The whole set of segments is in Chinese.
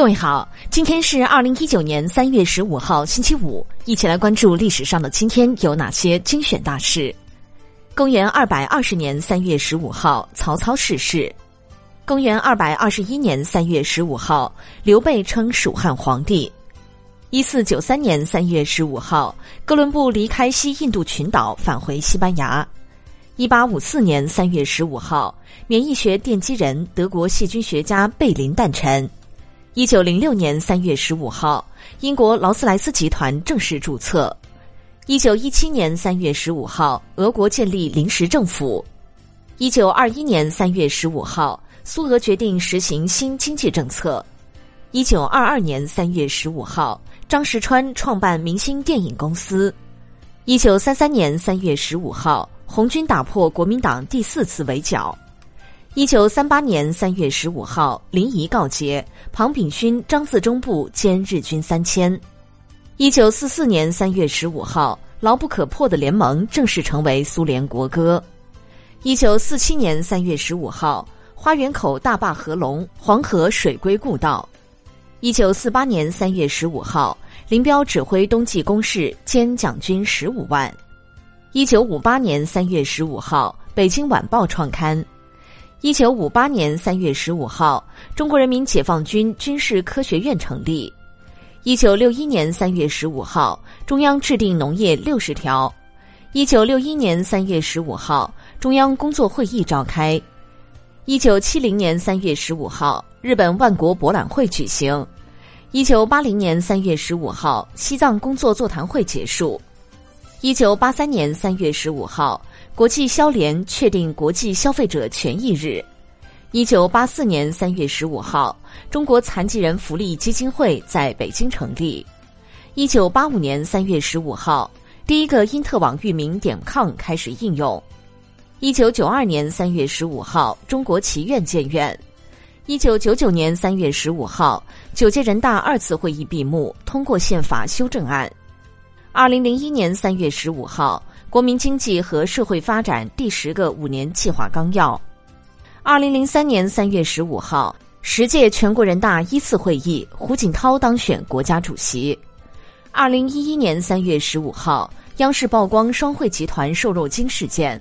各位好，今天是二零一九年三月十五号，星期五，一起来关注历史上的今天有哪些精选大事。公元二百二十年三月十五号，曹操逝世。公元二百二十一年三月十五号，刘备称蜀汉皇帝。一四九三年三月十五号，哥伦布离开西印度群岛，返回西班牙。一八五四年三月十五号，免疫学奠基人、德国细菌学家贝林诞辰。一九零六年三月十五号，英国劳斯莱斯集团正式注册。一九一七年三月十五号，俄国建立临时政府。一九二一年三月十五号，苏俄决定实行新经济政策。一九二二年三月十五号，张石川创办明星电影公司。一九三三年三月十五号，红军打破国民党第四次围剿。一九三八年三月十五号，临沂告捷，庞炳勋、张自忠部歼日军三千。一九四四年三月十五号，牢不可破的联盟正式成为苏联国歌。一九四七年三月十五号，花园口大坝合龙，黄河水归故道。一九四八年三月十五号，林彪指挥冬季攻势，歼蒋军十五万。一九五八年三月十五号，北京晚报创刊。一九五八年三月十五号，中国人民解放军军事科学院成立。一九六一年三月十五号，中央制定农业六十条。一九六一年三月十五号，中央工作会议召开。一九七零年三月十五号，日本万国博览会举行。一九八零年三月十五号，西藏工作座谈会结束。一九八三年三月十五号。国际消联确定国际消费者权益日。一九八四年三月十五号，中国残疾人福利基金会在北京成立。一九八五年三月十五号，第一个因特网域名点 com 开始应用。一九九二年三月十五号，中国棋院建院。一九九九年三月十五号，九届人大二次会议闭幕，通过宪法修正案。二零零一年三月十五号。国民经济和社会发展第十个五年计划纲要。二零零三年三月十五号，十届全国人大一次会议，胡锦涛当选国家主席。二零一一年三月十五号，央视曝光双汇集团瘦肉精事件。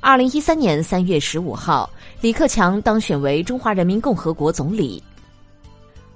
二零一三年三月十五号，李克强当选为中华人民共和国总理。